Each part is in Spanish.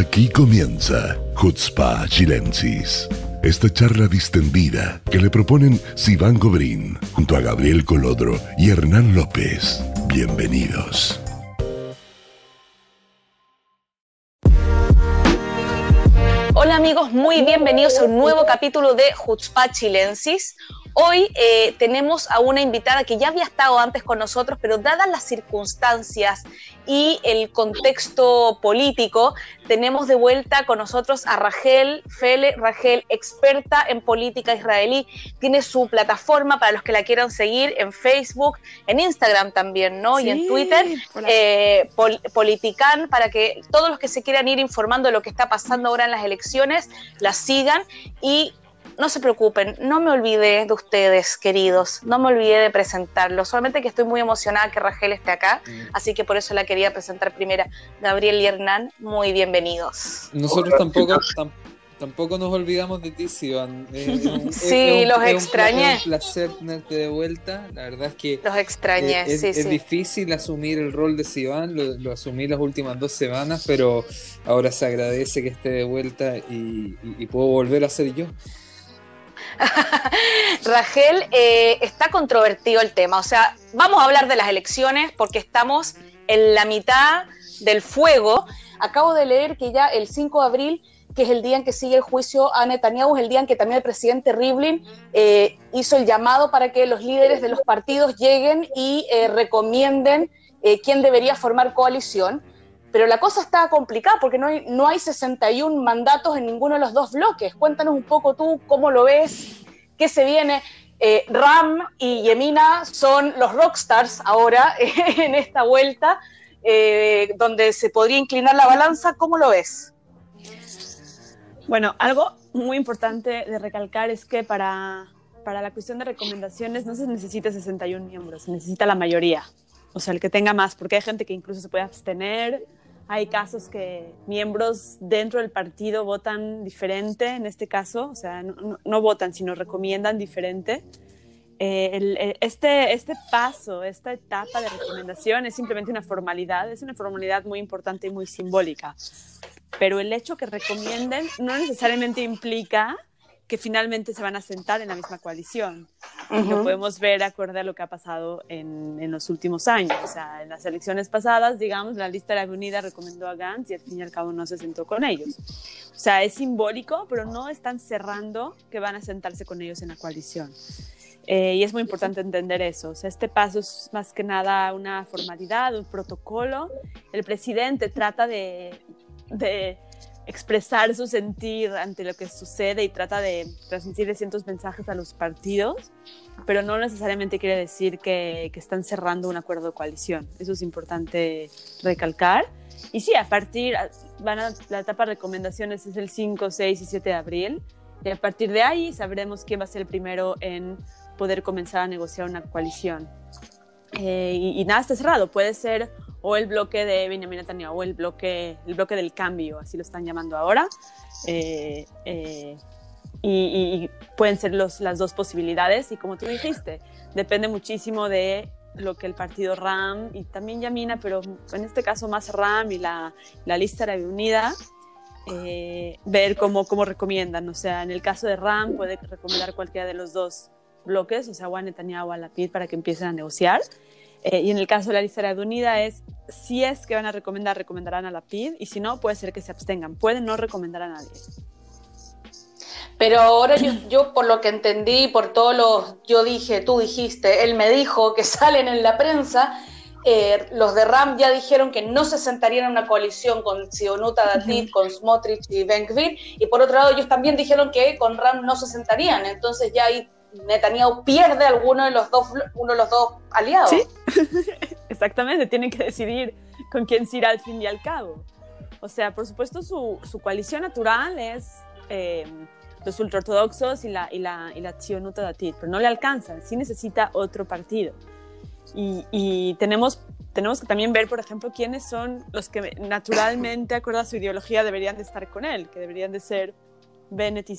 Aquí comienza Hutzpa Chilensis. Esta charla distendida que le proponen Sivan Gobrín junto a Gabriel Colodro y Hernán López. Bienvenidos. Hola amigos, muy bienvenidos a un nuevo capítulo de Hutzpa Chilensis. Hoy eh, tenemos a una invitada que ya había estado antes con nosotros, pero dadas las circunstancias y el contexto político, tenemos de vuelta con nosotros a Rachel Fele. Rachel, experta en política israelí, tiene su plataforma para los que la quieran seguir en Facebook, en Instagram también, ¿no? y en Twitter, eh, Politican, para que todos los que se quieran ir informando de lo que está pasando ahora en las elecciones, la sigan y no se preocupen, no me olvidé de ustedes, queridos, no me olvidé de presentarlos, solamente que estoy muy emocionada que Rachel esté acá, mm. así que por eso la quería presentar primera. Gabriel y Hernán, muy bienvenidos. Nosotros tampoco, tampoco nos olvidamos de ti, Sivan. sí, los extrañé. Es un placer tenerte de vuelta, la verdad es que... Los extrañé, es, sí, es difícil asumir el rol de Sivan, lo, asumí las últimas dos semanas, pero ahora se agradece que esté de vuelta y puedo volver a ser yo. Rachel, eh, está controvertido el tema. O sea, vamos a hablar de las elecciones porque estamos en la mitad del fuego. Acabo de leer que ya el 5 de abril, que es el día en que sigue el juicio a Netanyahu, es el día en que también el presidente Rivlin eh, hizo el llamado para que los líderes de los partidos lleguen y eh, recomienden quién debería formar coalición. Pero la cosa está complicada porque no hay, no hay 61 mandatos en ninguno de los dos bloques. Cuéntanos un poco tú cómo lo ves, qué se viene. Eh, Ram y Yemina son los rockstars ahora en esta vuelta, eh, donde se podría inclinar la balanza. ¿Cómo lo ves? Bueno, algo muy importante de recalcar es que para, para la cuestión de recomendaciones no se necesita 61 miembros, se necesita la mayoría. O sea, el que tenga más, porque hay gente que incluso se puede abstener, hay casos que miembros dentro del partido votan diferente, en este caso, o sea, no, votan, sino recomiendan diferente. Eh, este, este paso, esta etapa de recomendación es simplemente una formalidad, es una formalidad muy importante y muy simbólica. Pero el hecho que recomienden no necesariamente implica que finalmente se van a sentar en la misma coalición. Lo podemos ver acorde a lo que ha pasado en, en, los últimos años. O sea, en las elecciones pasadas, digamos, la lista de la unida recomendó a Gantz y al fin y al cabo no se sentó con ellos. O sea, es simbólico, pero no están cerrando que van a sentarse con ellos en la coalición. Eh, y es muy importante entender eso. O sea, este paso es más que nada una formalidad, un protocolo. El presidente trata de, de expresar su sentir ante lo que sucede y trata de transmitir ciertos mensajes a los partidos, pero no necesariamente quiere decir que, están cerrando un acuerdo de coalición. Eso es importante recalcar. Y sí, a partir, van a, la etapa de recomendaciones es el 5, 6 y 7 de abril, y a partir de ahí sabremos quién va a ser el primero en poder comenzar a negociar una coalición. Eh, y, y nada está cerrado, puede ser o el bloque de Benjamin Netanyahu, o el bloque, el bloque del cambio, así lo están llamando ahora. Eh, eh, y, pueden ser los, las dos posibilidades. Y como tú dijiste, depende muchísimo de lo que el partido RAM y también Yamina, pero en este caso más RAM y la, la lista árabe unida, eh, ver cómo, cómo recomiendan. O sea, en el caso de RAM puede recomendar cualquiera de los dos bloques, o sea, o a Netanyahu o a Lapid para que empiecen a negociar. Eh, y en el caso de la lista de unida es, si es que van a recomendar, recomendarán a la PID y si no, puede ser que se abstengan. Pueden no recomendar a nadie. Pero ahora yo, yo por lo que entendí, por todos los, yo dije, tú dijiste, él me dijo que salen en la prensa, eh, los de RAM ya dijeron que no se sentarían en una coalición con Sionuta Datit, con Smotrich y Ben y por otro lado ellos también dijeron que con RAM no se sentarían, entonces ya hay Netanyahu pierde alguno de los dos, uno de los dos aliados. Sí, exactamente, tienen que decidir con quién se irá al fin y al cabo. O sea, por supuesto, su, su coalición natural es eh, los ultraortodoxos y la, y la, y la pero no le alcanza, sí necesita otro partido. Y, y, tenemos, tenemos que también ver, por ejemplo, quiénes son los que naturalmente, acorde a su ideología, deberían de estar con él, que deberían de ser y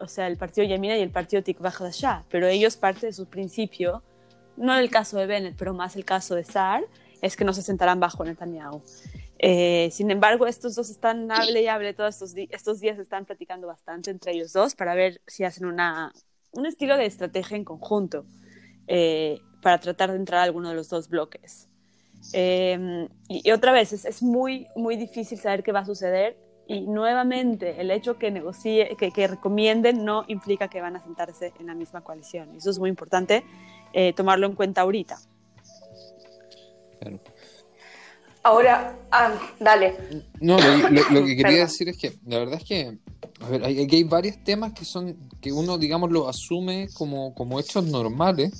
o sea, el partido Yamina y el partido Tikva Hadashah, pero ellos parte de su principio, no el caso de Bennett, pero más el caso de Saar, es que no se sentarán bajo Netanyahu. Eh, sin embargo, estos dos están, hable y hable, todos estos, estos días están platicando bastante entre ellos dos para ver si hacen una, un estilo de estrategia en conjunto eh, para tratar de entrar a alguno de los dos bloques. Em, y, otra vez, es, es, muy, muy difícil saber qué va a suceder y nuevamente el hecho que negocie, que, que recomienden no implica que van a sentarse en la misma coalición. Eso es muy importante eh, tomarlo en cuenta ahorita. Claro. Ahora, ah, dale. No, lo, que quería decir es que la verdad es que a ver, hay, hay varios temas que son que uno, digamos, lo asume como, como hechos normales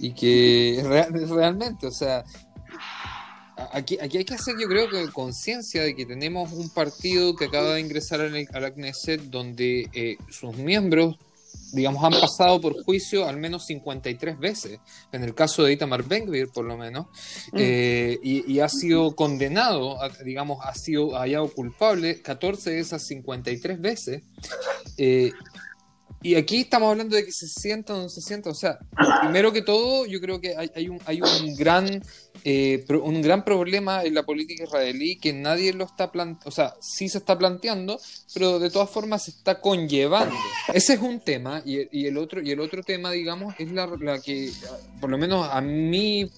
y que realmente, o sea, aquí, aquí hay que hacer, yo creo que conciencia de que tenemos un partido que acaba de ingresar a la Knesset donde eh, sus miembros digamos, han pasado por juicio al menos 53 veces, en el caso de Itamar Ben-Gvir, por lo menos, mm. eh, y, ha sido condenado, digamos, ha sido hallado culpable 14 de esas 53 veces. Eh, y aquí estamos hablando de que se sienta o no se sienta. O sea, primero que todo, yo creo que hay, hay, un, hay un gran eh, un gran problema en la política israelí que nadie lo está planteando, o sea, sí se está planteando, pero de todas formas se está conllevando. Ese es un tema y, el, otro, y el otro tema, digamos, es la, la que, por lo menos a mí,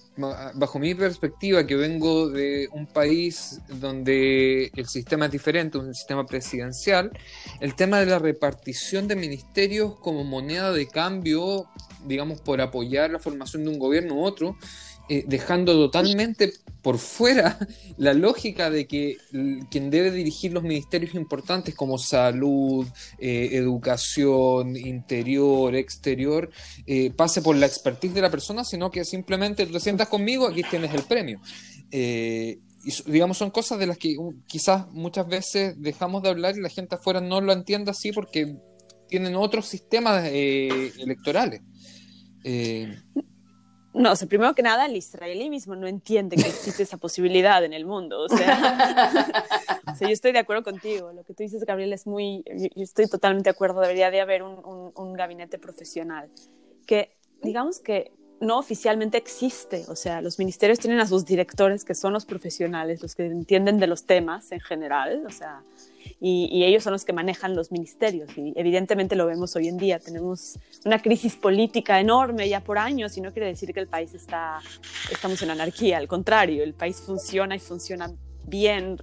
bajo mi perspectiva, que vengo de un país donde el sistema es diferente, un sistema presidencial, el tema de la repartición de ministerios como moneda de cambio, digamos, por apoyar la formación de un gobierno u otro, eh, dejando totalmente por fuera la lógica de que quien debe dirigir los ministerios importantes como salud, eh, educación, interior, exterior, eh, pase por la expertise de la persona, sino que simplemente te sientas conmigo, aquí tienes el premio. y digamos, son cosas de las que quizás muchas veces dejamos de hablar y la gente afuera no lo entiende así porque tienen otros sistemas electorales. No, o sea, primero que nada, el israelí mismo no entiende que existe esa posibilidad en el mundo. O sea, yo estoy de acuerdo contigo. Lo que tú dices, Gabriel, es muy. Yo estoy totalmente de acuerdo. Debería de haber un, un gabinete profesional. Que, digamos que no oficialmente existe. O sea, los ministerios tienen a sus directores, que son los profesionales, los que entienden de los temas en general. O sea, y, ellos son los que manejan los ministerios. Y evidentemente lo vemos hoy en día. Tenemos una crisis política enorme ya por años y no quiere decir que el país está, estamos en anarquía. Al contrario, el país funciona y funciona bien,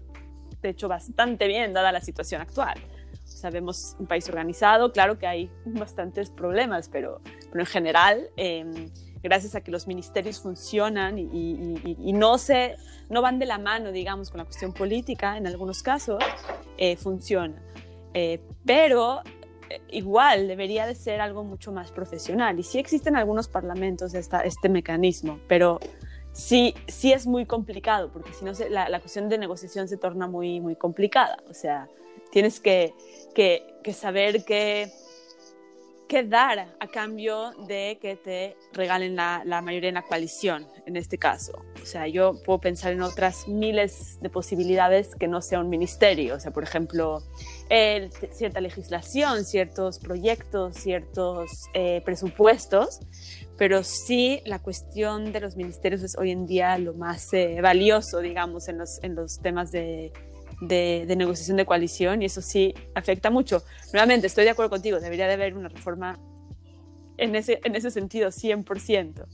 de hecho bastante bien, dada la situación actual. Sabemos un país organizado, claro que hay bastantes problemas, pero, pero en general... Eh, gracias a que los ministerios funcionan y, no, se, no van de la mano, digamos, con la cuestión política, en algunos casos, eh, funciona. Eh, pero eh, igual debería de ser algo mucho más profesional. Y sí existen algunos parlamentos esta, este mecanismo, pero sí, sí es muy complicado, porque si no, la, la, cuestión de negociación se torna muy, muy complicada. O sea, tienes que, que, que saber que que dar a cambio de que te regalen la, mayoría en la coalición, en este caso. O sea, yo puedo pensar en otras miles de posibilidades que no sea un ministerio. O sea, por ejemplo, cierta legislación, ciertos proyectos, ciertos eh, presupuestos, pero sí la cuestión de los ministerios es hoy en día lo más eh, valioso, digamos, en los, en los temas de de, negociación de coalición y eso sí afecta mucho. Nuevamente, estoy de acuerdo contigo, debería de haber una reforma en ese, en ese sentido, 100%.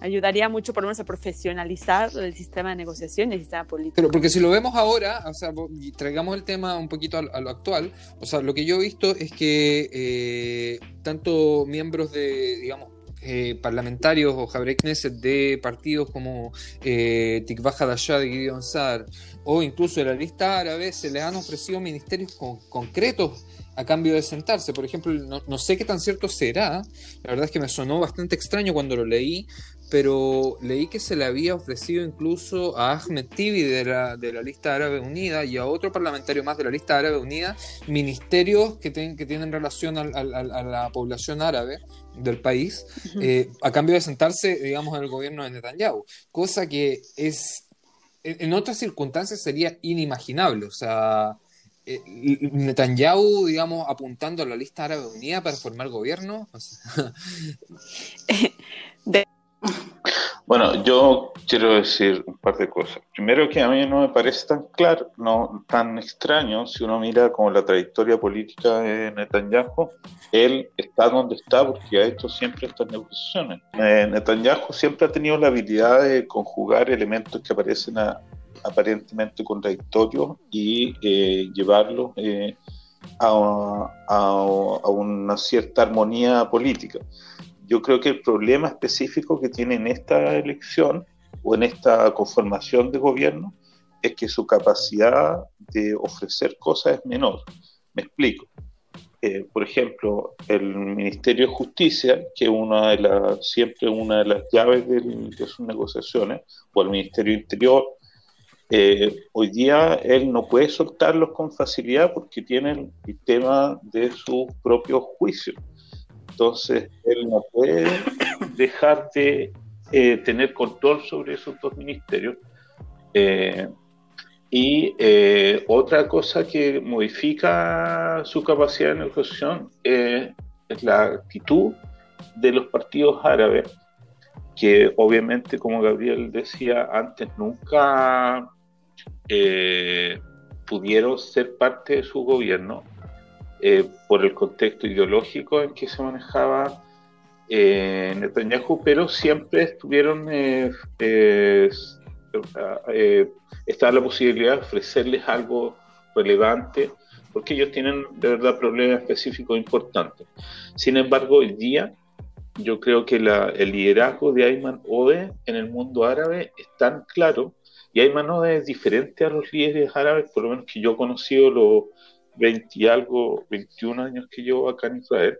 Ayudaría mucho, por lo menos, a profesionalizar el sistema de negociación y el sistema político. Pero porque si lo vemos ahora, o sea, traigamos el tema un poquito a, lo actual, o sea, lo que yo he visto es que eh, tanto miembros de, digamos, eh, parlamentarios o Javier Knesset de partidos como eh, Tikva Hadashah de Gideon Sar o incluso de la lista árabe se les han ofrecido ministerios concretos a cambio de sentarse. Por ejemplo, no, sé qué tan cierto será, la verdad es que me sonó bastante extraño cuando lo leí, pero leí que se le había ofrecido incluso a Ahmed Tibi de la, de la lista árabe unida y a otro parlamentario más de la lista árabe unida ministerios que, que tienen relación a la población árabe del país eh, a cambio de sentarse, digamos, en el gobierno de Netanyahu, cosa que es en otras circunstancias sería inimaginable, o sea, eh, Netanyahu, digamos, apuntando a la lista árabe unida para formar gobierno. Bueno, yo quiero decir un par de cosas. Primero que a mí no me parece tan claro, no tan extraño, si uno mira como la trayectoria política de Netanyahu, él está donde está porque ha hecho siempre estas negociaciones. Eh, Netanyahu siempre ha tenido la habilidad de conjugar elementos que aparecen aparentemente contradictorios y eh, llevarlos eh, a, a una cierta armonía política yo creo que el problema específico que tiene en esta elección o en esta conformación de gobierno es que su capacidad de ofrecer cosas es menor. Me explico. Eh, por ejemplo, el Ministerio de Justicia, que una de las, siempre una de las llaves de, sus negociaciones, o el Ministerio Interior, eh, hoy día él no puede soltarlos con facilidad porque tiene el tema de sus propios juicios. Entonces, él no puede dejar de eh, tener control sobre esos dos ministerios. Eh, y eh, otra cosa que modifica su capacidad de negociación es la actitud de los partidos árabes, que obviamente, como Gabriel decía antes, nunca pudieron ser parte de su gobierno eh, por el contexto ideológico en que se manejaba eh, Netanyahu, pero siempre estuvieron, eh, eh, estaba la posibilidad de ofrecerles algo relevante, porque ellos tienen de verdad problemas específicos importantes. Sin embargo, hoy día yo creo que el liderazgo de Ayman Ode en el mundo árabe es tan claro, y Ayman Ode es diferente a los líderes árabes, por lo menos que yo he conocido los 20 y algo, 21 años que llevo acá en Israel,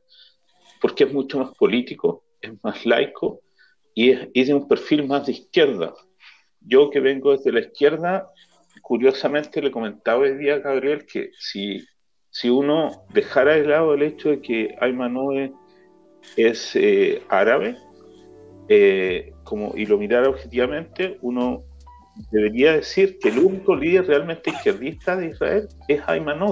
porque es mucho más político, es más laico y es, de un perfil más de izquierda. Yo que vengo desde la izquierda, curiosamente le comentaba hoy día a Gabriel que si, si uno dejara de lado el hecho de que Ayman es eh, árabe, eh, como, y lo mirara objetivamente, uno debería decir que el único líder realmente izquierdista de Israel es Ayman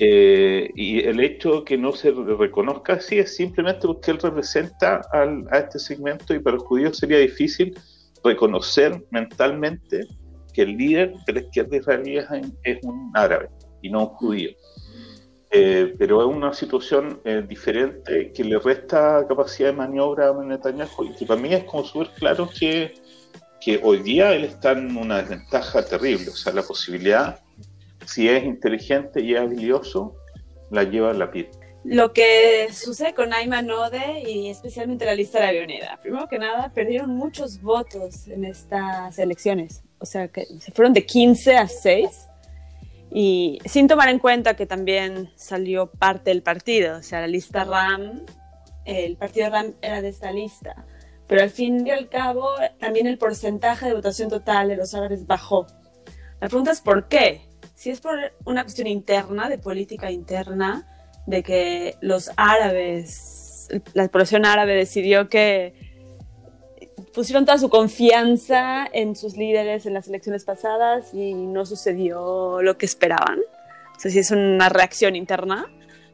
eh, y el hecho que no se reconozca así es simplemente porque él representa a este segmento y para los judíos sería difícil reconocer mentalmente que el líder de la izquierda israelí es, un árabe y no un judío. Eh, pero es una situación eh, diferente que le resta capacidad de maniobra a Netanyahu y que para mí es como súper claro que, que hoy día él está en una desventaja terrible, o sea, la posibilidad si es inteligente y es habilidoso, la lleva a la piel. Lo que sucede con Ayman Ode y especialmente la lista de la Leoneda, primero que nada, perdieron muchos votos en estas elecciones. O sea, que se fueron de 15 a 6 y sin tomar en cuenta que también salió parte del partido, o sea, la lista RAM, el partido RAM era de esta lista, pero al fin y al cabo también el porcentaje de votación total de los árabes bajó. La pregunta es ¿por qué? Si es por una cuestión interna, de política interna, de que los árabes, la población árabe decidió que pusieron toda su confianza en sus líderes en las elecciones pasadas y no sucedió lo que esperaban. O sea, si es una reacción interna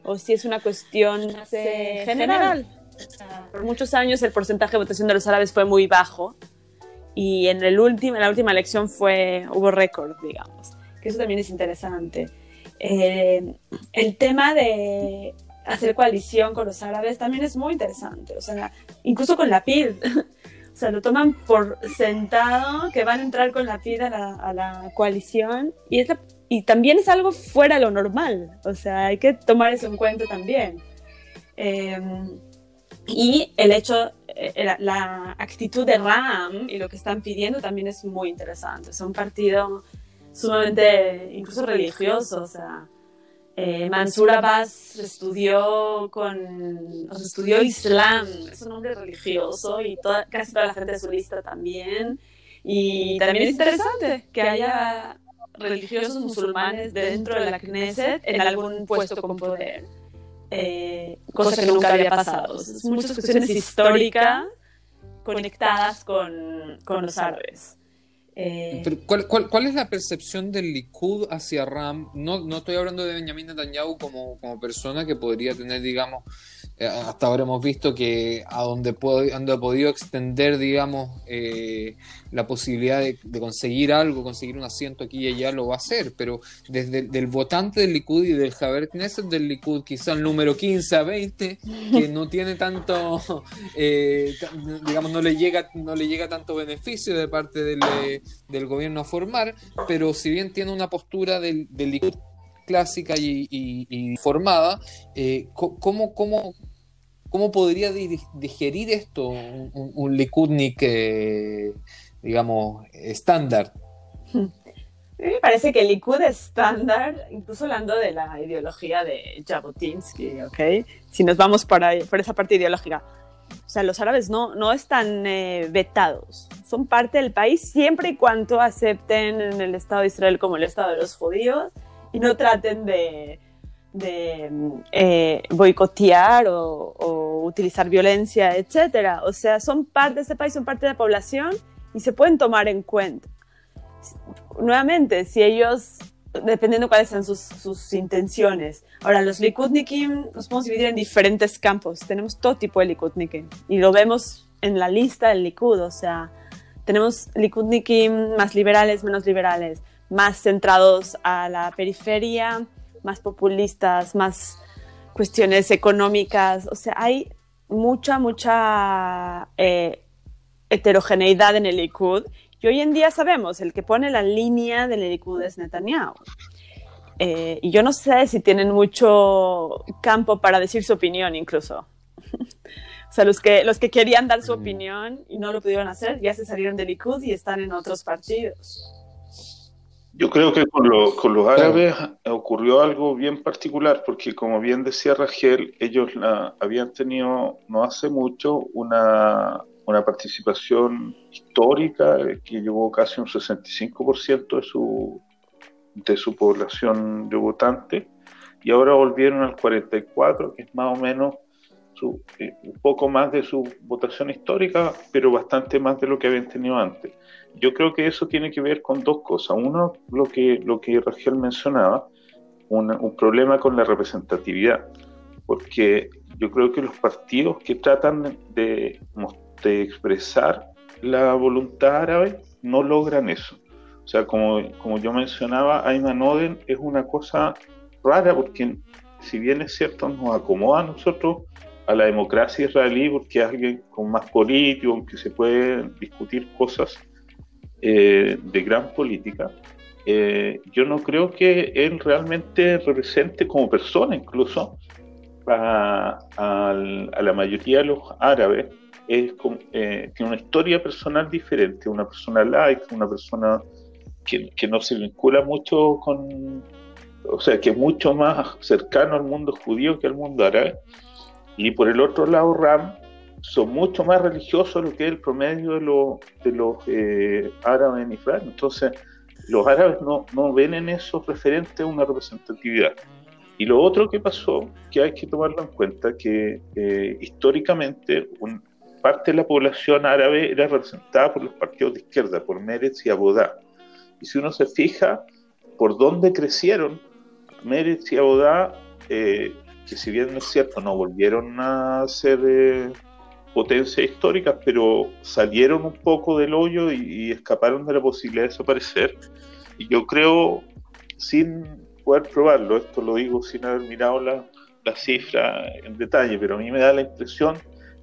o si es una cuestión general. Por muchos años el porcentaje de votación de los árabes fue muy bajo y en, el último, en la última elección fue, hubo récord, digamos que eso también es interesante. Eh, el tema de hacer coalición con los árabes también es muy interesante, o sea, incluso con la PID. O sea, lo toman por sentado que van a entrar con la PID a la, coalición y, es y también es algo fuera de lo normal, o sea, hay que tomar eso en cuenta también. Eh, y el hecho, eh, la actitud de RAM y lo que están pidiendo también es muy interesante. Es un partido sumamente incluso religioso, o sea, eh, Mansur Abbas estudió con, estudió Islam, es un hombre religioso y toda, casi toda la gente de también. Y también es interesante que haya religiosos musulmanes dentro de la Knesset en algún puesto con poder, eh, cosa que nunca había pasado. muchas cuestiones históricas conectadas con, con los árabes. Eh, ¿cuál, cuál, es la percepción del Likud hacia Ram? No, no estoy hablando de Benjamin Netanyahu como, como persona que podría tener, digamos, hasta ahora hemos visto que a donde, ha podido extender, digamos, eh, la posibilidad de, conseguir algo, conseguir un asiento aquí y allá, lo va a hacer, pero desde el votante del Likud y del Javier Knesset del Likud, quizá el número 15 a 20, que no tiene tanto, eh, digamos, no le, llega, no le llega tanto beneficio de parte del, gobierno a formar, pero si bien tiene una postura del, del Likud clásica y, formada, ¿cómo, cómo, ¿Cómo podría digerir esto un, un, Likudnik, eh, digamos, estándar? Me parece que el Likud estándar, incluso hablando de la ideología de Jabotinsky, ¿ok? Si nos vamos por, por esa parte ideológica. O sea, los árabes no, no están eh, vetados, son parte del país siempre y cuando acepten en el Estado de Israel como el Estado de los judíos y no traten de, de eh, boicotear o, utilizar violencia, etcétera. O sea, son parte de este país, son parte de la población y se pueden tomar en cuenta. Nuevamente, si ellos, dependiendo cuáles sean sus, intenciones. Ahora, los Likudnikim nos podemos dividir en diferentes campos. Tenemos todo tipo de Likudnikim y lo vemos en la lista del Likud. O sea, tenemos Likudnikim más liberales, menos liberales, más centrados a la periferia, más populistas, más cuestiones económicas. O sea, hay mucha, mucha eh, heterogeneidad en el Likud. Y hoy en día sabemos, el que pone la línea del Likud es Netanyahu. Eh, y yo no sé si tienen mucho campo para decir su opinión incluso. o sea, los que, los que querían dar su mm. opinión y no lo pudieron hacer, ya se salieron del Likud y están en otros partidos. Yo creo que con, con los árabes ocurrió algo bien particular, porque como bien decía Rachel, ellos habían tenido no hace mucho una, una participación histórica que llevó casi un 65% de su, de su población de votantes, y ahora volvieron al 44%, que es más o menos eh, un poco más de su votación histórica, pero bastante más de lo que habían tenido antes. Yo creo que eso tiene que ver con dos cosas. Uno, lo que, lo que Rangel mencionaba, un problema con la representatividad, porque yo creo que los partidos que tratan de, de expresar la voluntad árabe no logran eso. O sea, como, como yo mencionaba, Ayman Oden es una cosa rara porque si bien es cierto nos acomoda a nosotros a la democracia israelí porque es alguien con más político, que se pueden discutir cosas eh, de gran política, eh, yo no creo que él realmente represente como persona incluso a, la mayoría de los árabes. Es eh, tiene una historia personal diferente, una persona laica, una persona que, que, no se vincula mucho con, o sea, que es mucho más cercano al mundo judío que al mundo árabe. Y por el otro lado, Ram son mucho más religiosos lo que es el promedio de, de los eh, árabes en Israel. Entonces, los árabes no, no ven en eso referente a una representatividad. Y lo otro que pasó, que hay que tomarlo en cuenta, que eh, históricamente un, parte de la población árabe era representada por los partidos de izquierda, por Meretz y Abodá. Y si uno se fija por dónde crecieron, Meretz y Abodá, eh, que si bien es cierto, no volvieron a ser potencias históricas, pero salieron un poco del hoyo y, escaparon de la posibilidad de desaparecer. Y yo creo, sin poder probarlo, esto lo digo sin haber mirado la, la cifra en detalle, pero a mí me da la impresión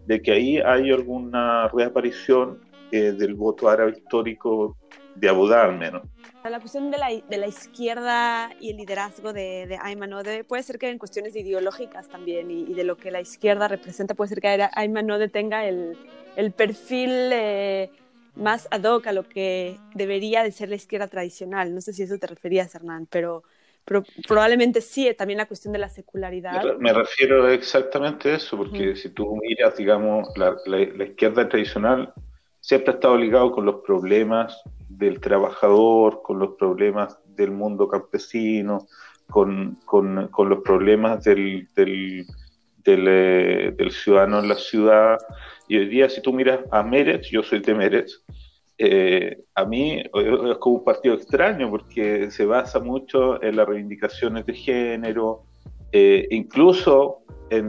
de que ahí hay alguna reaparición eh, del voto árabe histórico de Abudá al menos. La cuestión de la, de la izquierda y el liderazgo de, de Ayman Ode puede ser que en cuestiones ideológicas también y, de lo que la izquierda representa, puede ser que Ayman Ode tenga el, el perfil eh, más ad hoc a lo que debería de ser la izquierda tradicional. No sé si eso te referías, Hernán, pero, pero probablemente sí, también la cuestión de la secularidad. Me refiero exactamente a eso, porque si tú miras, digamos, la, la, la izquierda tradicional siempre ha estado ligado con los problemas del trabajador, con los problemas del mundo campesino, con, los problemas del, eh, del, ciudadano en la ciudad. Y hoy día, si tú miras a Meretz, yo soy de Meretz, eh, a mí es como un partido extraño porque se basa mucho en las reivindicaciones de género, eh, incluso en,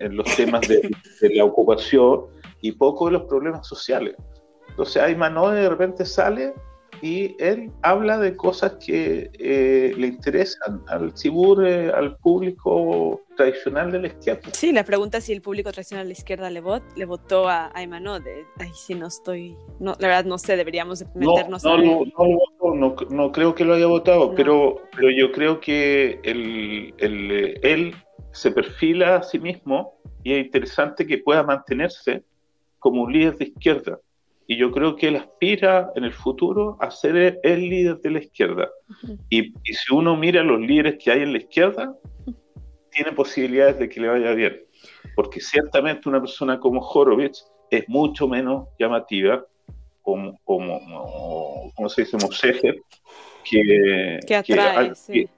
en, los temas de, la ocupación y poco de los problemas sociales. Entonces Ayman de repente sale y él habla de cosas que eh, le interesan al cibur, eh, al público tradicional de la izquierda. Sí, la pregunta es si el público tradicional de la izquierda le, vot, le votó a Aymanode. Ay, si no estoy, no, la verdad no sé, deberíamos meternos no, no, no, no, no, creo que lo haya votado, pero, pero yo creo que el, el, él se perfila a sí mismo y es interesante que pueda mantenerse como un líder de izquierda y yo creo que él aspira en el futuro a ser el líder de la izquierda. y, si uno mira los líderes que hay en la izquierda, tiene posibilidades de que le vaya bien. Porque ciertamente una persona como Horowitz es mucho menos llamativa como, como, como se dice, Moseger, que, que atrae, que,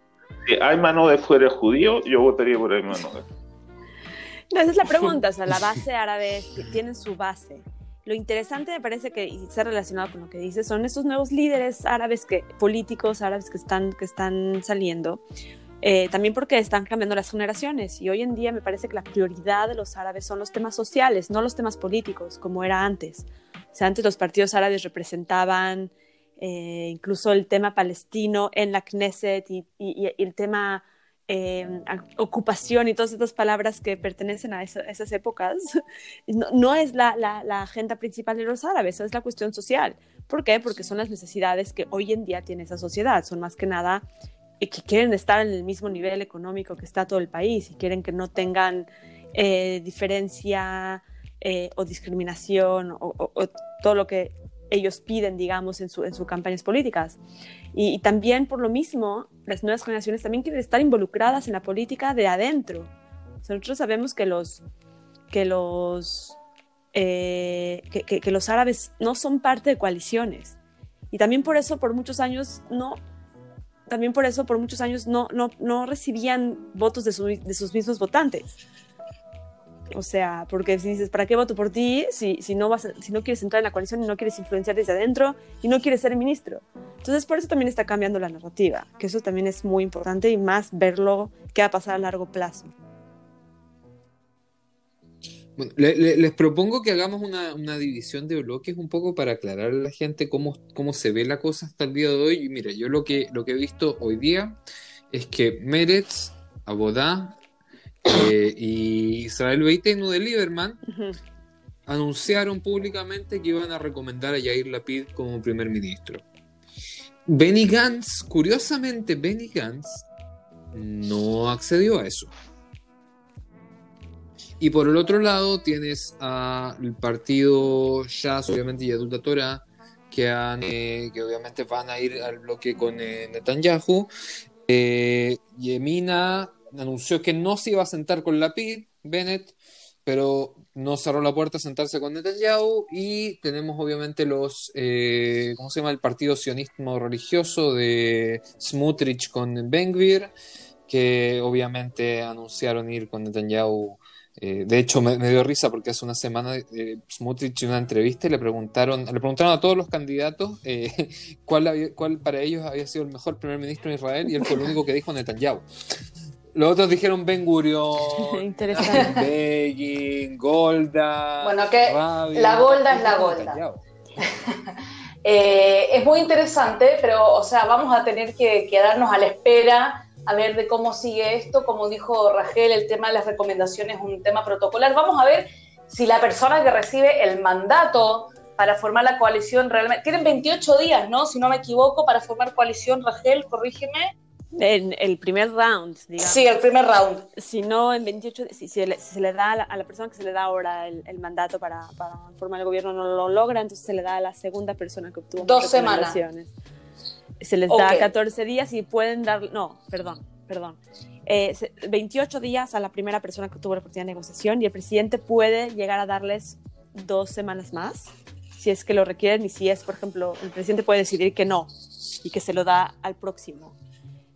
Ayman de fuera judío, yo votaría por Ayman No, esa es la pregunta, o sea, la base árabe tiene su base lo interesante me parece que, y está relacionado con lo que dices, son estos nuevos líderes árabes, que, políticos árabes que están, que están saliendo. Eh, también porque están cambiando las generaciones y hoy en día me parece que la prioridad de los árabes son los temas sociales, no los temas políticos, como era antes. O sea, antes los partidos árabes representaban eh, incluso el tema palestino en la Knesset y, y el tema Em, ocupación y todas estas palabras que pertenecen a, esas épocas, no, es la, agenda principal de los árabes, es la cuestión social. ¿Por qué? Porque son las necesidades que hoy en día tiene esa sociedad, son más que nada que quieren estar en el mismo nivel económico que está todo el país y quieren que no tengan eh, diferencia eh, o discriminación o, todo lo que ellos piden, digamos, en, sus campañas políticas. Y, también por lo mismo, las nuevas generaciones también quieren estar involucradas en la política de adentro. nosotros sabemos que los, que los, eh, que, los árabes no son parte de coaliciones. Y también por eso, por muchos años, no, también por eso, por muchos años, no, no, no recibían votos de, de sus mismos votantes. O sea, porque si dices, ¿para qué voto por ti si, si, no, vas si no quieres entrar en la coalición y no quieres influenciar desde adentro y no quieres ser ministro? Entonces, por eso también está cambiando la narrativa, que eso también es muy importante y más verlo qué va a pasar a largo plazo. Bueno, les propongo que hagamos una, una, división de bloques un poco para aclarar a la gente cómo, cómo se ve la cosa hasta el día de hoy. Y mira, yo lo que, lo que he visto hoy día es que Meretz, Abodá, eh, y Israel Beite de Lieberman anunciaron públicamente que iban a recomendar a Yair Lapid como primer ministro. Benny Gantz, curiosamente, Benny Gantz no accedió a eso. Y por el otro lado tienes al partido Jazz, obviamente, y Adulta Torah, que, han, eh, que obviamente van a ir al bloque con eh, Netanyahu. Yemina anunció que no se iba a sentar con la PID, Bennett, pero no cerró la puerta a sentarse con Netanyahu y tenemos obviamente los, eh, ¿cómo se llama? El partido sionismo religioso de Smutrich con Ben-Gvir, que obviamente anunciaron ir con Netanyahu. Eh, de hecho, me, dio risa porque hace una semana eh, Smutrich en una entrevista le preguntaron, le preguntaron a todos los candidatos eh, cuál, cuál para ellos había sido el mejor primer ministro de Israel y él fue el único que dijo Netanyahu. Los otros dijeron Ben Gurion, Begin, Golda. Bueno, que la Golda es la Golda. Eh, es muy interesante, pero, o sea, vamos a tener que quedarnos a la espera a ver de cómo sigue esto. Como dijo Rachel, el tema de las recomendaciones es un tema protocolar. Vamos a ver si la persona que recibe el mandato para formar la coalición realmente. Tienen 28 días, ¿no? Si no me equivoco, para formar coalición, Rachel, corrígeme. En el primer round, digamos. Sí, el primer round. Si no, en 28, si, se, le, da a la, persona que se le da ahora el, mandato para, formar el gobierno no lo logra, entonces se le da a la segunda persona que obtuvo dos semanas. Se les da 14 días y pueden dar, no, perdón, perdón. 28 eh, días a la primera persona que obtuvo la oportunidad de negociación y el presidente puede llegar a darles dos semanas más, si es que lo requieren y si es, por ejemplo, el presidente puede decidir que no y que se lo da al próximo.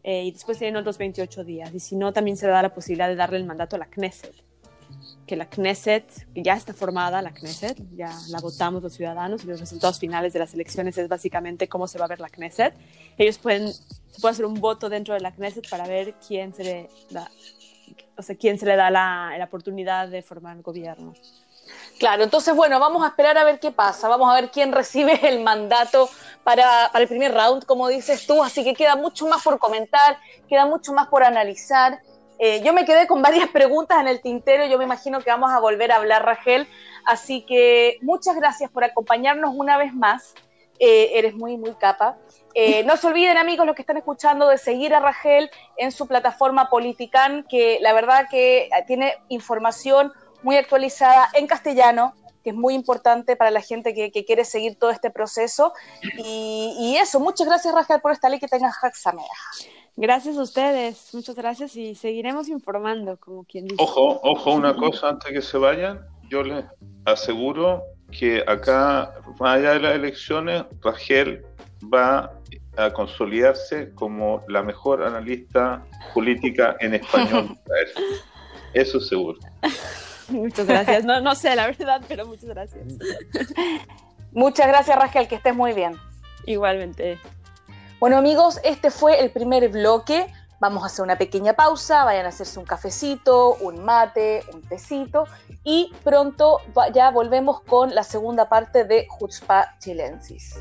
Eh, y después tienen otros 28 días. Y si no, también se da la posibilidad de darle el mandato a la Knesset. Que la Knesset, ya está formada la Knesset, ya la votamos los ciudadanos y los resultados finales de las elecciones es básicamente cómo se va a ver la Knesset. Ellos pueden, se puede hacer un voto dentro de la Knesset para ver quién se le da o sea, quién se le da la, la oportunidad de formar el gobierno. Claro, entonces bueno, vamos a esperar a ver qué pasa, vamos a ver quién recibe el mandato para, el primer round, como dices tú, así que queda mucho más por comentar, queda mucho más por analizar. Eh, yo me quedé con varias preguntas en el tintero, yo me imagino que vamos a volver a hablar, Rachel, así que muchas gracias por acompañarnos una vez más, eh, eres muy, muy capa. Eh, no se olviden, amigos, los que están escuchando, de seguir a Rachel en su plataforma Politican, que la verdad que tiene información muy actualizada en castellano, que es muy importante para la gente que, quiere seguir todo este proceso. Y, eso, muchas gracias, Rachel, por estar ahí, que tengas Haxamea. Gracias a ustedes, muchas gracias y seguiremos informando, como quien dice. Ojo, ojo, una cosa antes que se vayan, yo les aseguro que acá, más allá de las elecciones, Rachel va a consolidarse como la mejor analista política en español. Eso seguro. Muchas gracias. No, no sé la verdad, pero muchas gracias. Muchas gracias, Raquel, que estés muy bien. Igualmente. Bueno, amigos, este fue el primer bloque. Vamos a hacer una pequeña pausa, vayan a hacerse un cafecito, un mate, un tecito y pronto ya volvemos con la segunda parte de Jutzpa Chilensis.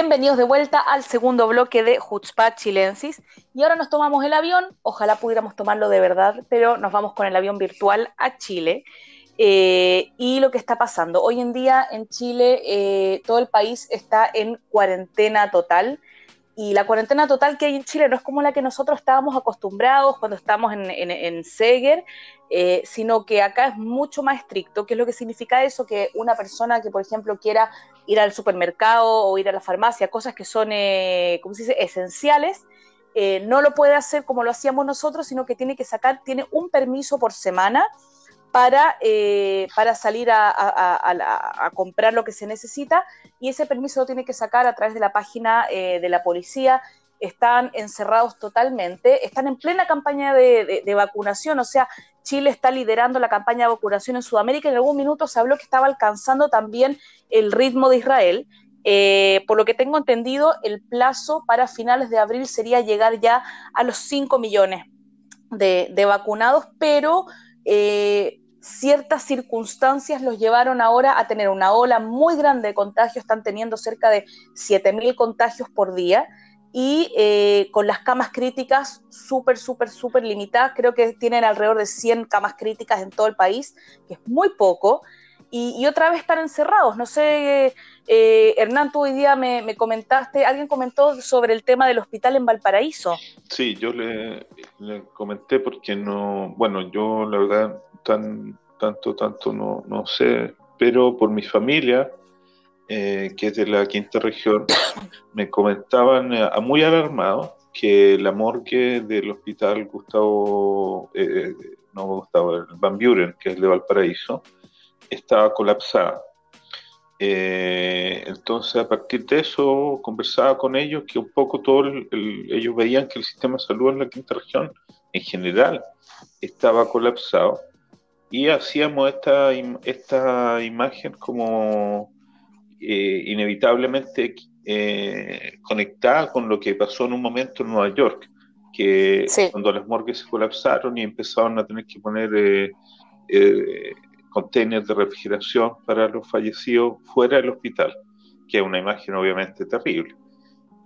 Bienvenidos de vuelta al segundo bloque de Hutzpah Chilensis. Y ahora nos tomamos el avión, ojalá pudiéramos tomarlo de verdad, pero nos vamos con el avión virtual a Chile. Eh, y lo que está pasando. Hoy en día en Chile eh, todo el país está en cuarentena total. Y la cuarentena total que hay en Chile no es como la que nosotros estábamos acostumbrados cuando estábamos en, en, Seger, eh, sino que acá es mucho más estricto. ¿Qué es lo que significa eso? Que una persona que, por ejemplo, quiera ir al supermercado o ir a la farmacia, cosas que son, eh, se dice?, esenciales, eh, no lo puede hacer como lo hacíamos nosotros, sino que tiene que sacar, tiene un permiso por semana para, eh, para salir a, comprar lo que se necesita y ese permiso lo tiene que sacar a través de la página de la policía. Están encerrados totalmente, están en plena campaña de, vacunación, o sea, Chile está liderando la campaña de vacunación en Sudamérica. En algún minuto se habló que estaba alcanzando también el ritmo de Israel. Eh, por lo que tengo entendido, el plazo para finales de abril sería llegar ya a los 5 millones de, vacunados, pero eh, ciertas circunstancias los llevaron ahora a tener una ola muy grande de contagios, están teniendo cerca de 7.000 contagios por día y eh, con las camas críticas súper, súper, súper limitadas. Creo que tienen alrededor de 100 camas críticas en todo el país, que es muy poco. Y, otra vez están encerrados. No sé, eh, Hernán, tú hoy día me, comentaste, alguien comentó sobre el tema del hospital en Valparaíso. Sí, yo le, comenté porque no, bueno, yo la verdad tan, tanto, tanto no, no sé, pero por mi familia, eh, que es de la quinta región, me comentaban eh, muy alarmados que la morgue del hospital Gustavo, eh, no Gustavo, Van Buren, que es de Valparaíso, estaba colapsada. entonces, a partir de eso, conversaba con ellos que un poco todo ellos veían que el sistema de salud en la quinta región, en general, estaba colapsado. Y hacíamos esta, esta imagen como eh, inevitablemente eh, conectada con lo que pasó en un momento en Nueva York, que cuando las morgues se colapsaron y empezaron a tener que poner eh, eh, containers de refrigeración para los fallecidos fuera del hospital, que es una imagen obviamente terrible.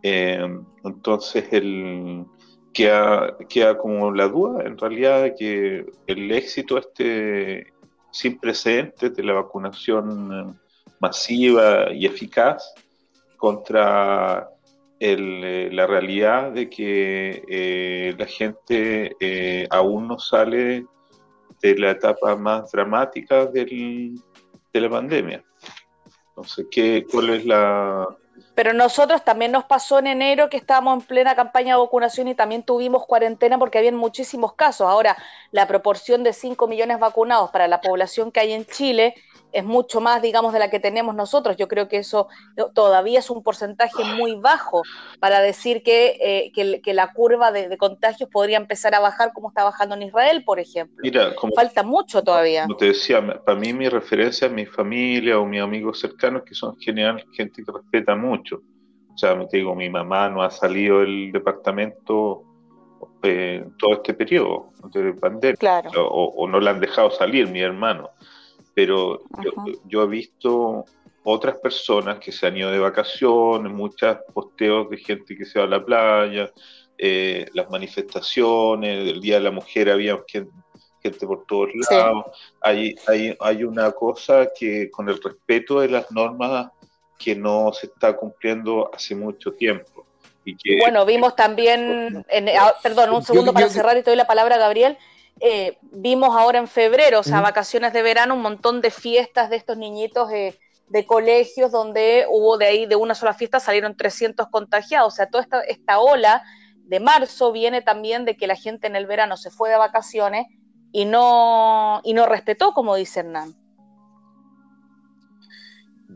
entonces, el, queda, queda como la duda en realidad de que el éxito este sin precedentes de la vacunación masiva y eficaz contra eh, la realidad de que eh, la gente eh, aún no sale de la etapa más dramática de la pandemia. Entonces, ¿qué, ¿cuál es la, Pero nosotros también nos pasó en enero que estábamos en plena campaña de vacunación y también tuvimos cuarentena porque había muchísimos casos. Ahora, la proporción de 5 millones vacunados para la población que hay en Chile es mucho más, digamos, de la que tenemos nosotros. Yo creo que eso todavía es un porcentaje muy bajo para decir que, eh, que, la curva de, contagios podría empezar a bajar como está bajando en Israel, por ejemplo. Mira, como, Falta mucho todavía. Como te decía, para mí mi referencia es mi familia o mis amigos cercanos, que son general gente que respeta mucho. O sea, me digo, mi mamá no ha salido del departamento eh, todo este periodo de pandemia, o, o no la han dejado salir, mi hermano pero yo, he visto otras personas que se han ido de vacaciones, muchos posteos de gente que se va a la playa, eh, las manifestaciones, del Día de la Mujer había gente, por todos lados. Hay, hay, hay una cosa que con el respeto de las normas que no se está cumpliendo hace mucho tiempo. Y que, bueno, vimos también, en, ah, perdón, un segundo para cerrar y te doy la palabra, Gabriel. Eh, vimos ahora en febrero, o sea, vacaciones de verano, un montón de fiestas de estos niñitos de colegios donde hubo de ahí, de una sola fiesta, salieron 300 contagiados. O sea, toda esta, esta ola de marzo viene también de que la gente en el verano se fue de vacaciones y no, y no respetó, como dice Hernán.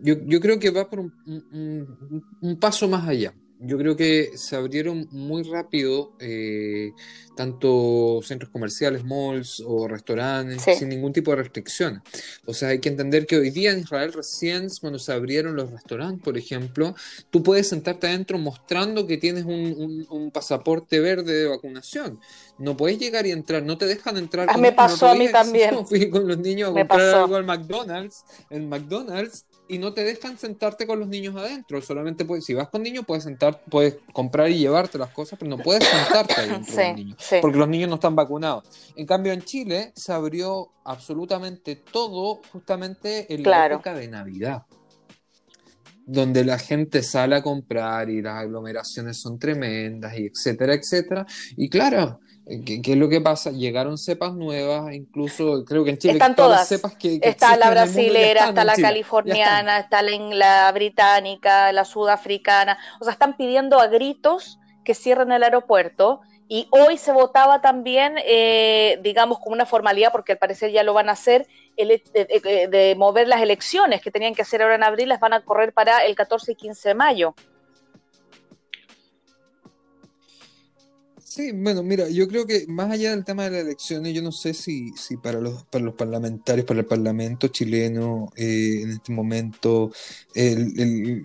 Yo, yo creo que va por un paso más allá yo creo que se abrieron muy rápido eh, tanto centros comerciales, malls o restaurantes, sin ningún tipo de restricción. O sea, hay que entender que hoy día en Israel recién, cuando se abrieron los restaurantes, por ejemplo, tú puedes sentarte adentro mostrando que tienes un, pasaporte verde de vacunación. No puedes llegar y entrar, no te dejan entrar. Ah, me pasó a mí también. Fui con los niños a comprar algo al McDonald's. En McDonald's y no te dejan sentarte con los niños adentro. Solamente puedes, si vas con niños, puedes sentar, puedes comprar y llevarte las cosas, pero no puedes sentarte adentro sí, niños, porque los niños no están vacunados. En cambio, en Chile se abrió absolutamente todo justamente en la época de Navidad. Donde la gente sale a comprar y las aglomeraciones son tremendas, y etcétera, etcétera. Y claro, ¿Qué, es lo que pasa? Llegaron cepas nuevas, incluso creo que en Chile están todas. cepas que, está la brasilera, está la californiana, está la, la, británica, la sudafricana. O sea, están pidiendo a gritos que cierren el aeropuerto. Y hoy se votaba también, eh, digamos, como una formalidad, porque al parecer ya lo van a hacer, el, de, de mover las elecciones que tenían que hacer ahora en abril, las van a correr para el 14 y 15 de mayo. Sí, bueno, mira, yo creo que más allá del tema de las elecciones, yo no sé si, si para los para los parlamentarios, para el Parlamento chileno eh, en este momento,